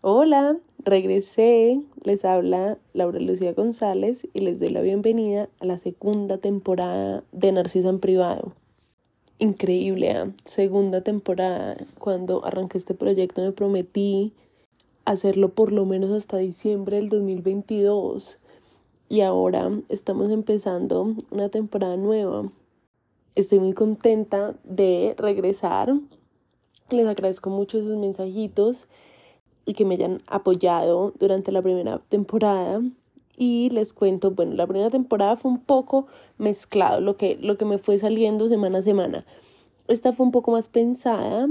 Hola, regresé, les habla Laura Lucía González y les doy la bienvenida a la segunda temporada de Narcisa en Privado. Increíble, ¿eh? segunda temporada. Cuando arranqué este proyecto me prometí hacerlo por lo menos hasta diciembre del 2022 y ahora estamos empezando una temporada nueva. Estoy muy contenta de regresar. Les agradezco mucho sus mensajitos y que me hayan apoyado durante la primera temporada. Y les cuento, bueno, la primera temporada fue un poco mezclado, lo que, lo que me fue saliendo semana a semana. Esta fue un poco más pensada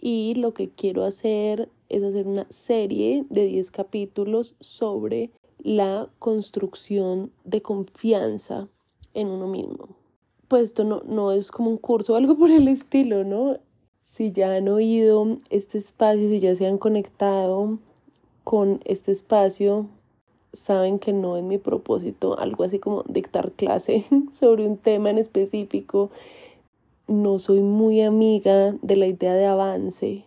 y lo que quiero hacer es hacer una serie de 10 capítulos sobre la construcción de confianza en uno mismo. Pues esto no, no es como un curso o algo por el estilo, ¿no? Si ya han oído este espacio, si ya se han conectado con este espacio, saben que no es mi propósito algo así como dictar clase sobre un tema en específico. No soy muy amiga de la idea de avance.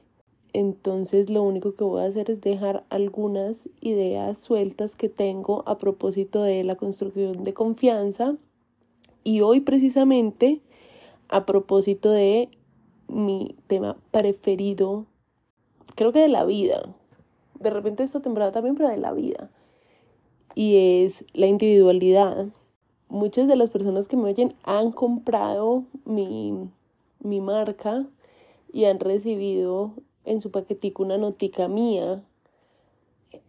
Entonces lo único que voy a hacer es dejar algunas ideas sueltas que tengo a propósito de la construcción de confianza. Y hoy precisamente a propósito de mi tema preferido, creo que de la vida. De repente esta temporada también, pero de la vida. Y es la individualidad. Muchas de las personas que me oyen han comprado mi, mi marca y han recibido en su paquetico una notica mía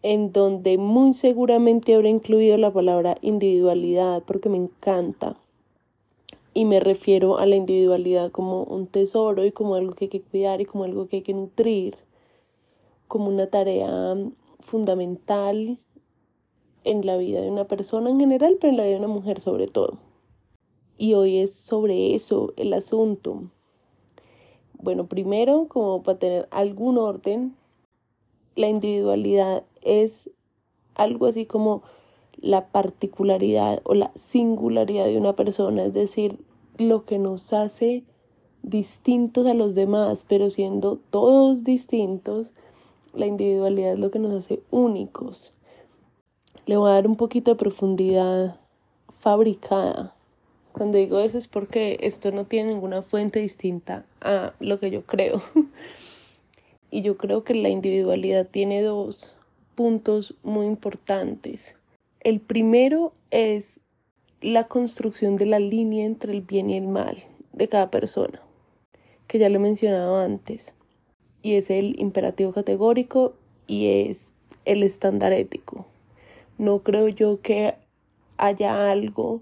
en donde muy seguramente habré incluido la palabra individualidad porque me encanta y me refiero a la individualidad como un tesoro y como algo que hay que cuidar y como algo que hay que nutrir, como una tarea fundamental en la vida de una persona en general, pero en la vida de una mujer sobre todo. Y hoy es sobre eso el asunto. Bueno, primero, como para tener algún orden, la individualidad es algo así como la particularidad o la singularidad de una persona, es decir, lo que nos hace distintos a los demás, pero siendo todos distintos, la individualidad es lo que nos hace únicos. Le voy a dar un poquito de profundidad fabricada. Cuando digo eso es porque esto no tiene ninguna fuente distinta a lo que yo creo. y yo creo que la individualidad tiene dos puntos muy importantes. El primero es la construcción de la línea entre el bien y el mal de cada persona, que ya lo he mencionado antes, y es el imperativo categórico y es el estándar ético. No creo yo que haya algo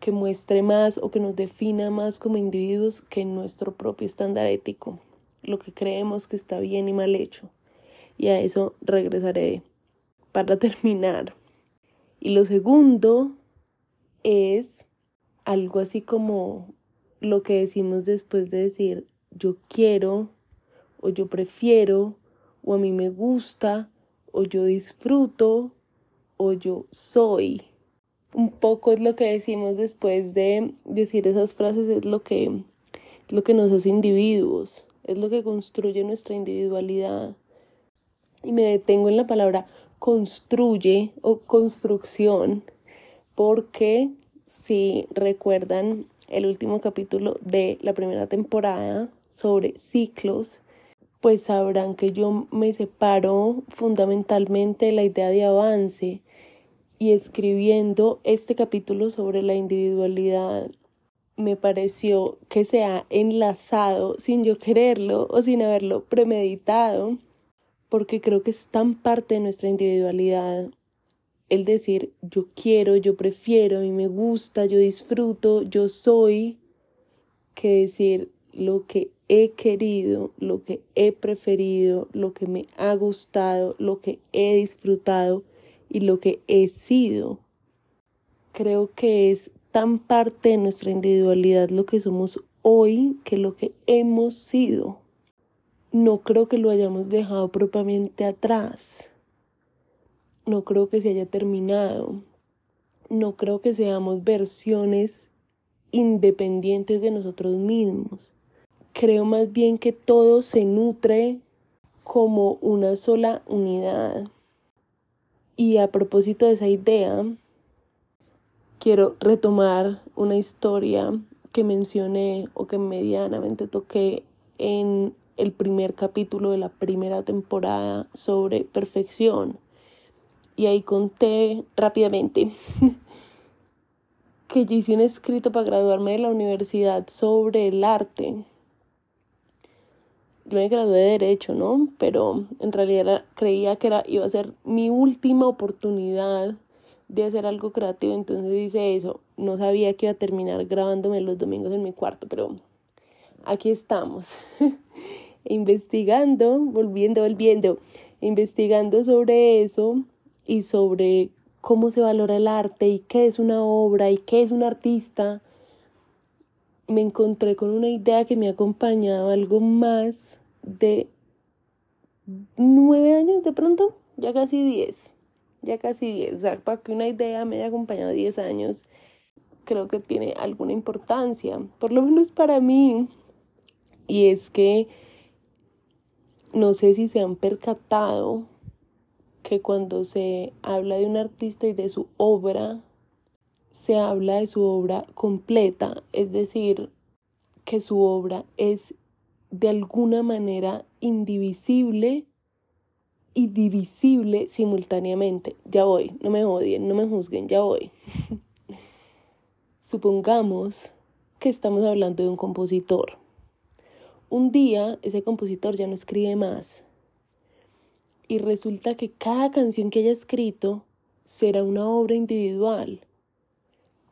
que muestre más o que nos defina más como individuos que nuestro propio estándar ético, lo que creemos que está bien y mal hecho. Y a eso regresaré para terminar. Y lo segundo es algo así como lo que decimos después de decir yo quiero o yo prefiero o a mí me gusta o yo disfruto o yo soy. Un poco es lo que decimos después de decir esas frases, es lo que, lo que nos hace individuos, es lo que construye nuestra individualidad. Y me detengo en la palabra construye o construcción, porque si recuerdan el último capítulo de la primera temporada sobre ciclos, pues sabrán que yo me separo fundamentalmente de la idea de avance y escribiendo este capítulo sobre la individualidad me pareció que se ha enlazado sin yo quererlo o sin haberlo premeditado porque creo que es tan parte de nuestra individualidad el decir yo quiero, yo prefiero, y me gusta, yo disfruto, yo soy, que decir lo que he querido, lo que he preferido, lo que me ha gustado, lo que he disfrutado y lo que he sido. Creo que es tan parte de nuestra individualidad lo que somos hoy que lo que hemos sido no creo que lo hayamos dejado propiamente atrás. No creo que se haya terminado. No creo que seamos versiones independientes de nosotros mismos. Creo más bien que todo se nutre como una sola unidad. Y a propósito de esa idea, quiero retomar una historia que mencioné o que medianamente toqué en el primer capítulo de la primera temporada sobre perfección. Y ahí conté rápidamente que yo hice un escrito para graduarme de la universidad sobre el arte. Yo me gradué de Derecho, ¿no? Pero en realidad creía que era, iba a ser mi última oportunidad de hacer algo creativo, entonces hice eso. No sabía que iba a terminar grabándome los domingos en mi cuarto, pero aquí estamos. investigando, volviendo, volviendo, investigando sobre eso y sobre cómo se valora el arte y qué es una obra y qué es un artista, me encontré con una idea que me ha acompañado algo más de nueve años de pronto, ya casi diez, ya casi diez, o sea, para que una idea me haya acompañado diez años, creo que tiene alguna importancia, por lo menos para mí, y es que no sé si se han percatado que cuando se habla de un artista y de su obra, se habla de su obra completa, es decir, que su obra es de alguna manera indivisible y divisible simultáneamente. Ya voy, no me odien, no me juzguen, ya voy. Supongamos que estamos hablando de un compositor. Un día ese compositor ya no escribe más y resulta que cada canción que haya escrito será una obra individual,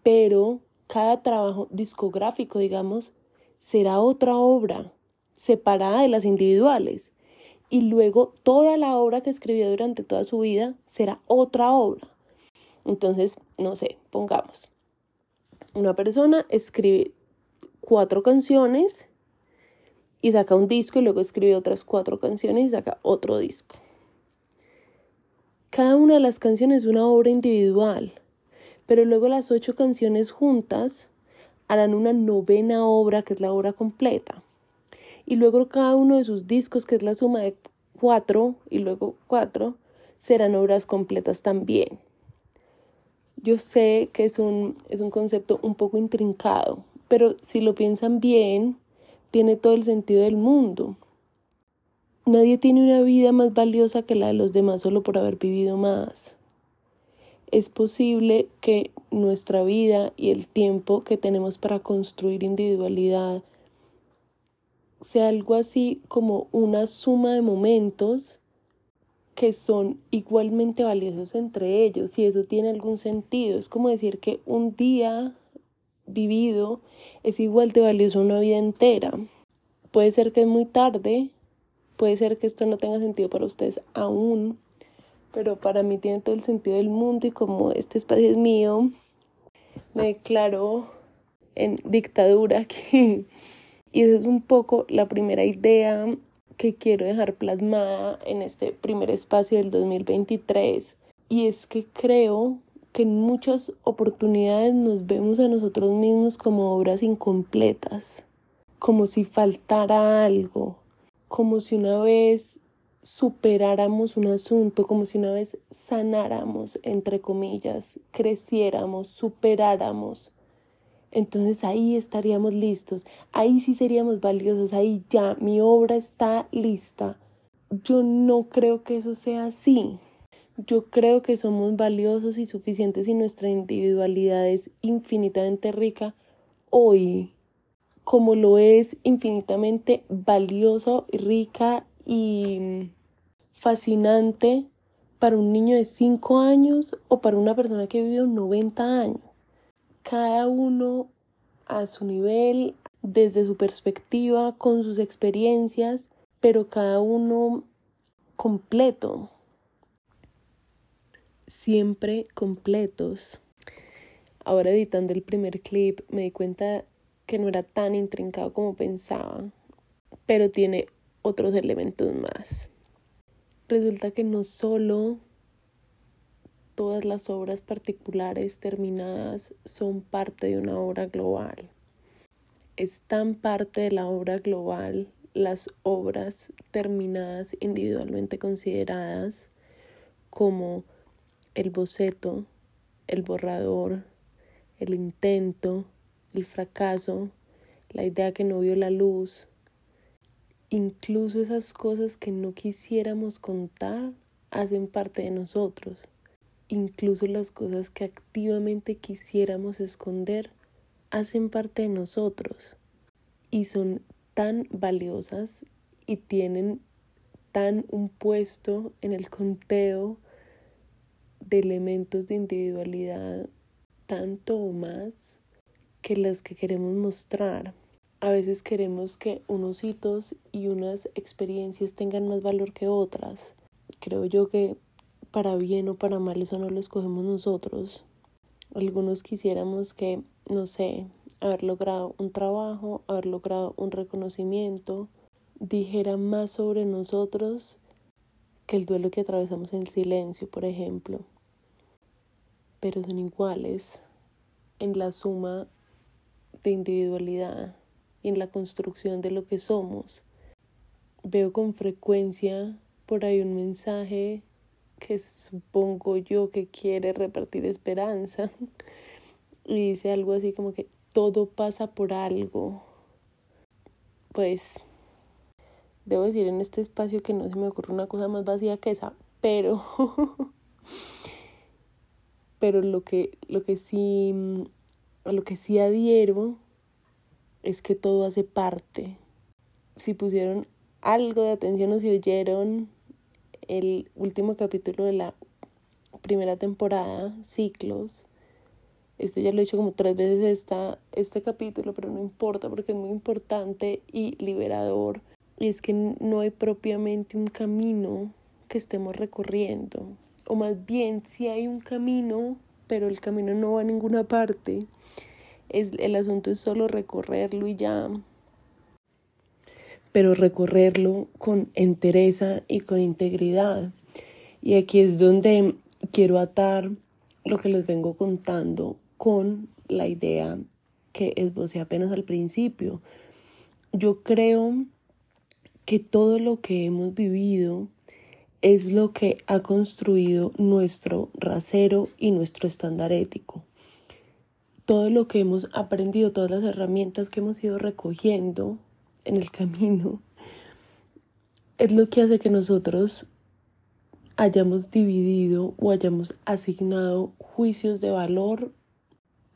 pero cada trabajo discográfico, digamos, será otra obra separada de las individuales. Y luego toda la obra que escribió durante toda su vida será otra obra. Entonces, no sé, pongamos. Una persona escribe cuatro canciones y saca un disco y luego escribe otras cuatro canciones y saca otro disco. Cada una de las canciones es una obra individual, pero luego las ocho canciones juntas harán una novena obra que es la obra completa. Y luego cada uno de sus discos, que es la suma de cuatro y luego cuatro, serán obras completas también. Yo sé que es un, es un concepto un poco intrincado, pero si lo piensan bien, tiene todo el sentido del mundo. Nadie tiene una vida más valiosa que la de los demás solo por haber vivido más. Es posible que nuestra vida y el tiempo que tenemos para construir individualidad sea algo así como una suma de momentos que son igualmente valiosos entre ellos, y eso tiene algún sentido. Es como decir que un día vivido es igual de valioso una vida entera. Puede ser que es muy tarde, Puede ser que esto no tenga sentido para ustedes aún, pero para mí tiene todo el sentido del mundo y como este espacio es mío, me declaro en dictadura aquí. Y esa es un poco la primera idea que quiero dejar plasmada en este primer espacio del 2023. Y es que creo que en muchas oportunidades nos vemos a nosotros mismos como obras incompletas, como si faltara algo, como si una vez superáramos un asunto, como si una vez sanáramos, entre comillas, creciéramos, superáramos. Entonces ahí estaríamos listos, ahí sí seríamos valiosos, ahí ya mi obra está lista. Yo no creo que eso sea así. Yo creo que somos valiosos y suficientes y nuestra individualidad es infinitamente rica hoy como lo es infinitamente valioso, rica y fascinante para un niño de 5 años o para una persona que ha vivido 90 años. Cada uno a su nivel, desde su perspectiva, con sus experiencias, pero cada uno completo. Siempre completos. Ahora editando el primer clip me di cuenta que no era tan intrincado como pensaba, pero tiene otros elementos más. Resulta que no solo todas las obras particulares terminadas son parte de una obra global. Es tan parte de la obra global las obras terminadas individualmente consideradas como el boceto, el borrador, el intento, el fracaso, la idea que no vio la luz, incluso esas cosas que no quisiéramos contar hacen parte de nosotros. Incluso las cosas que activamente quisiéramos esconder hacen parte de nosotros y son tan valiosas y tienen tan un puesto en el conteo de elementos de individualidad tanto o más que las que queremos mostrar. A veces queremos que unos hitos y unas experiencias tengan más valor que otras. Creo yo que para bien o para mal eso no lo escogemos nosotros. Algunos quisiéramos que, no sé, haber logrado un trabajo, haber logrado un reconocimiento, dijera más sobre nosotros que el duelo que atravesamos en silencio, por ejemplo. Pero son iguales en la suma de individualidad en la construcción de lo que somos. Veo con frecuencia por ahí un mensaje que supongo yo que quiere repartir esperanza y dice algo así como que todo pasa por algo. Pues debo decir en este espacio que no se me ocurre una cosa más vacía que esa, pero pero lo que lo que sí a lo que sí adhiero es que todo hace parte. Si pusieron algo de atención o si oyeron el último capítulo de la primera temporada, Ciclos, esto ya lo he hecho como tres veces esta, este capítulo, pero no importa porque es muy importante y liberador. Y es que no hay propiamente un camino que estemos recorriendo. O más bien, si hay un camino, pero el camino no va a ninguna parte es, el asunto es solo recorrerlo y ya. Pero recorrerlo con entereza y con integridad. Y aquí es donde quiero atar lo que les vengo contando con la idea que esbocé apenas al principio. Yo creo que todo lo que hemos vivido es lo que ha construido nuestro rasero y nuestro estándar ético todo lo que hemos aprendido, todas las herramientas que hemos ido recogiendo en el camino, es lo que hace que nosotros hayamos dividido o hayamos asignado juicios de valor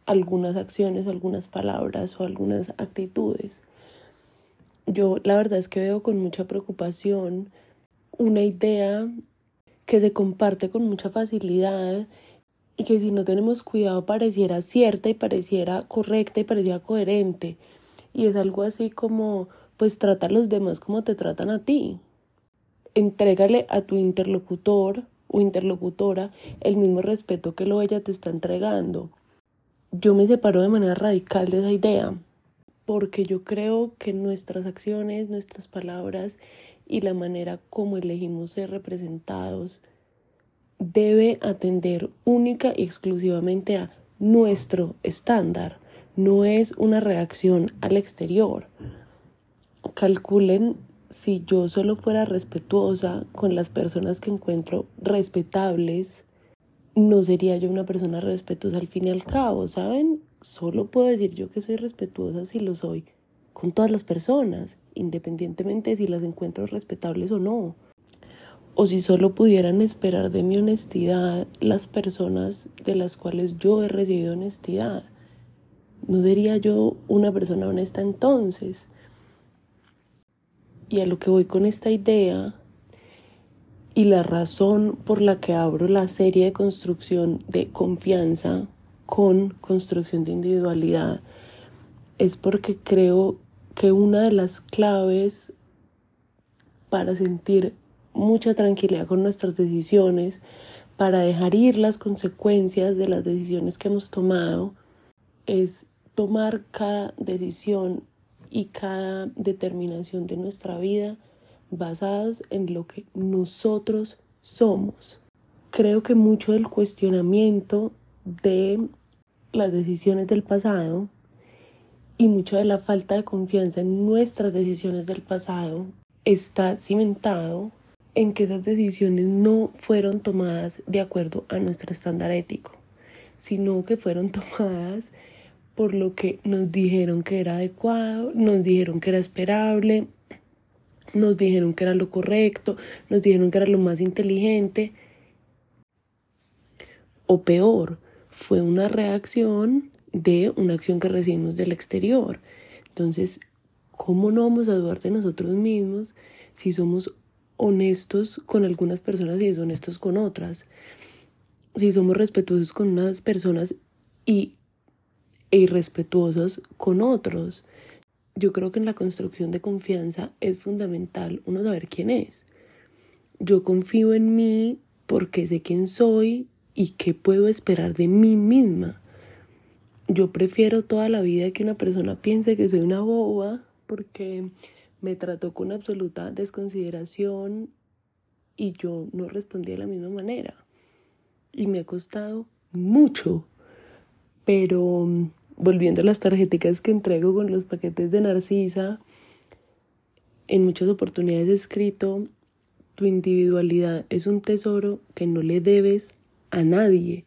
a algunas acciones o algunas palabras o algunas actitudes. Yo la verdad es que veo con mucha preocupación una idea que se comparte con mucha facilidad y que si no tenemos cuidado pareciera cierta y pareciera correcta y pareciera coherente. Y es algo así como, pues trata a los demás como te tratan a ti. Entrégale a tu interlocutor o interlocutora el mismo respeto que lo ella te está entregando. Yo me separo de manera radical de esa idea, porque yo creo que nuestras acciones, nuestras palabras y la manera como elegimos ser representados debe atender única y exclusivamente a nuestro estándar, no es una reacción al exterior. Calculen si yo solo fuera respetuosa con las personas que encuentro respetables, no sería yo una persona respetuosa al fin y al cabo, ¿saben? Solo puedo decir yo que soy respetuosa si lo soy con todas las personas, independientemente de si las encuentro respetables o no o si solo pudieran esperar de mi honestidad las personas de las cuales yo he recibido honestidad. ¿No sería yo una persona honesta entonces? Y a lo que voy con esta idea y la razón por la que abro la serie de construcción de confianza con construcción de individualidad es porque creo que una de las claves para sentir mucha tranquilidad con nuestras decisiones, para dejar ir las consecuencias de las decisiones que hemos tomado, es tomar cada decisión y cada determinación de nuestra vida basados en lo que nosotros somos. Creo que mucho del cuestionamiento de las decisiones del pasado Y mucha de la falta de confianza en nuestras decisiones del pasado está cimentado en que esas decisiones no fueron tomadas de acuerdo a nuestro estándar ético, sino que fueron tomadas por lo que nos dijeron que era adecuado, nos dijeron que era esperable, nos dijeron que era lo correcto, nos dijeron que era lo más inteligente. O peor, fue una reacción de una acción que recibimos del exterior. Entonces, ¿cómo no vamos a dudar de nosotros mismos si somos honestos con algunas personas y deshonestos con otras? Si somos respetuosos con unas personas y e irrespetuosos con otros. Yo creo que en la construcción de confianza es fundamental uno saber quién es. Yo confío en mí porque sé quién soy y qué puedo esperar de mí misma. Yo prefiero toda la vida que una persona piense que soy una boba porque me trató con absoluta desconsideración y yo no respondí de la misma manera. Y me ha costado mucho, pero volviendo a las tarjeticas que entrego con los paquetes de Narcisa, en muchas oportunidades he escrito, tu individualidad es un tesoro que no le debes a nadie.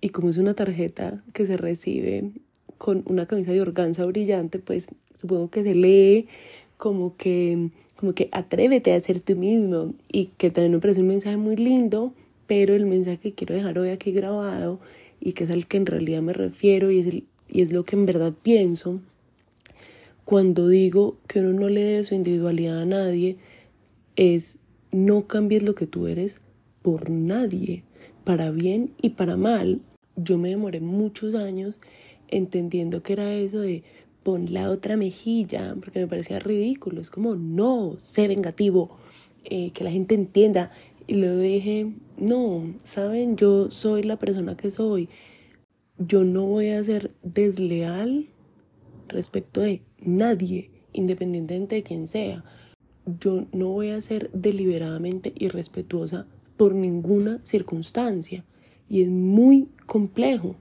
Y como es una tarjeta que se recibe con una camisa de organza brillante, pues supongo que se lee como que, como que atrévete a ser tú mismo y que también me parece un mensaje muy lindo, pero el mensaje que quiero dejar hoy aquí grabado y que es al que en realidad me refiero y es, y es lo que en verdad pienso, cuando digo que uno no le debe su individualidad a nadie, es no cambies lo que tú eres por nadie, para bien y para mal. Yo me demoré muchos años entendiendo que era eso de pon la otra mejilla, porque me parecía ridículo. Es como, no, sé vengativo, eh, que la gente entienda. Y luego dije, no, saben, yo soy la persona que soy. Yo no voy a ser desleal respecto de nadie, independientemente de quién sea. Yo no voy a ser deliberadamente irrespetuosa por ninguna circunstancia. Y es muy complejo.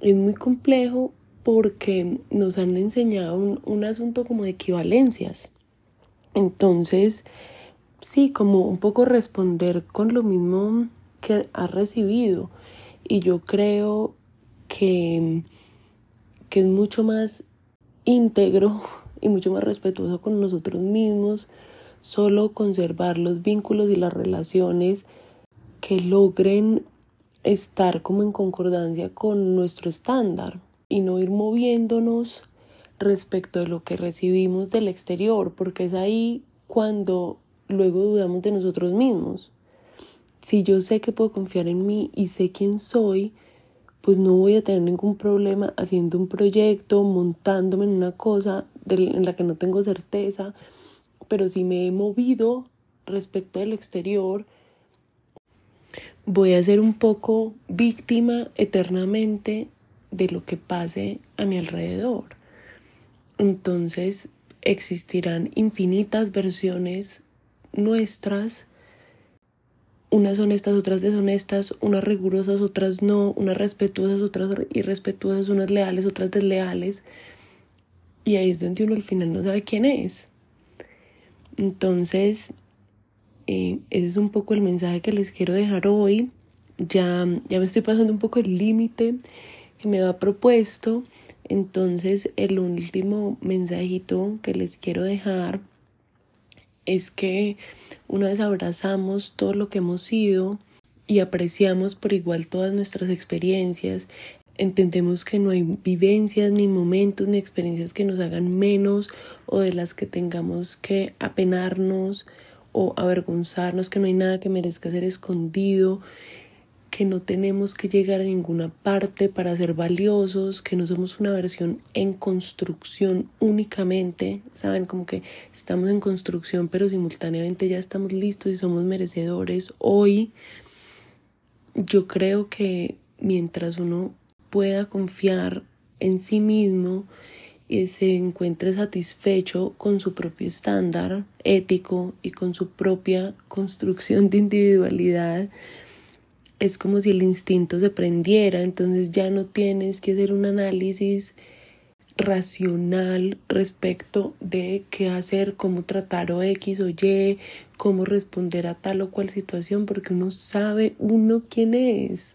Es muy complejo porque nos han enseñado un, un asunto como de equivalencias. Entonces, sí, como un poco responder con lo mismo que ha recibido. Y yo creo que, que es mucho más íntegro y mucho más respetuoso con nosotros mismos, solo conservar los vínculos y las relaciones que logren estar como en concordancia con nuestro estándar y no ir moviéndonos respecto de lo que recibimos del exterior, porque es ahí cuando luego dudamos de nosotros mismos. Si yo sé que puedo confiar en mí y sé quién soy, pues no voy a tener ningún problema haciendo un proyecto, montándome en una cosa en la que no tengo certeza, pero si me he movido respecto del exterior, voy a ser un poco víctima eternamente de lo que pase a mi alrededor. Entonces existirán infinitas versiones nuestras, unas honestas, otras deshonestas, unas rigurosas, otras no, unas respetuosas, otras irrespetuosas, unas leales, otras desleales. Y ahí es donde uno al final no sabe quién es. Entonces, eh, ese es un poco el mensaje que les quiero dejar hoy. Ya, ya me estoy pasando un poco el límite que me ha propuesto. Entonces, el último mensajito que les quiero dejar es que una vez abrazamos todo lo que hemos sido y apreciamos por igual todas nuestras experiencias, entendemos que no hay vivencias, ni momentos, ni experiencias que nos hagan menos o de las que tengamos que apenarnos o avergonzarnos, que no hay nada que merezca ser escondido, que no tenemos que llegar a ninguna parte para ser valiosos, que no somos una versión en construcción únicamente, saben, como que estamos en construcción, pero simultáneamente ya estamos listos y somos merecedores. Hoy yo creo que mientras uno pueda confiar en sí mismo se encuentre satisfecho con su propio estándar ético y con su propia construcción de individualidad, es como si el instinto se prendiera, entonces ya no tienes que hacer un análisis racional respecto de qué hacer, cómo tratar o X o Y, cómo responder a tal o cual situación, porque uno sabe uno quién es.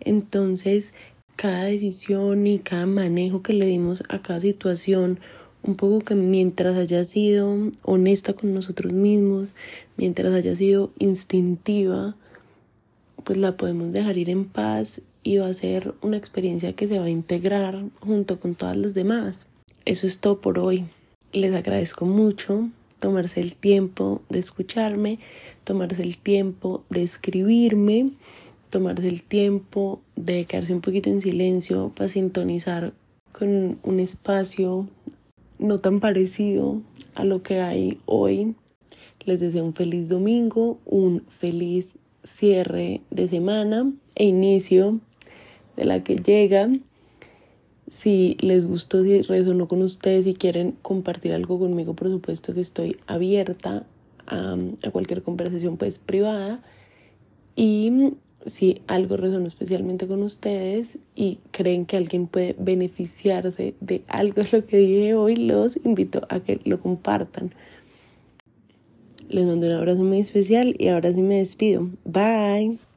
Entonces, cada decisión y cada manejo que le dimos a cada situación, un poco que mientras haya sido honesta con nosotros mismos, mientras haya sido instintiva, pues la podemos dejar ir en paz y va a ser una experiencia que se va a integrar junto con todas las demás. Eso es todo por hoy. Les agradezco mucho tomarse el tiempo de escucharme, tomarse el tiempo de escribirme, tomarse el tiempo de quedarse un poquito en silencio para sintonizar con un espacio no tan parecido a lo que hay hoy. Les deseo un feliz domingo, un feliz cierre de semana e inicio de la que llega. Si les gustó, si resonó con ustedes, si quieren compartir algo conmigo, por supuesto que estoy abierta a, a cualquier conversación pues privada. Y si algo resonó especialmente con ustedes y creen que alguien puede beneficiarse de algo de lo que dije hoy, los invito a que lo compartan. Les mando un abrazo muy especial y ahora sí me despido. Bye.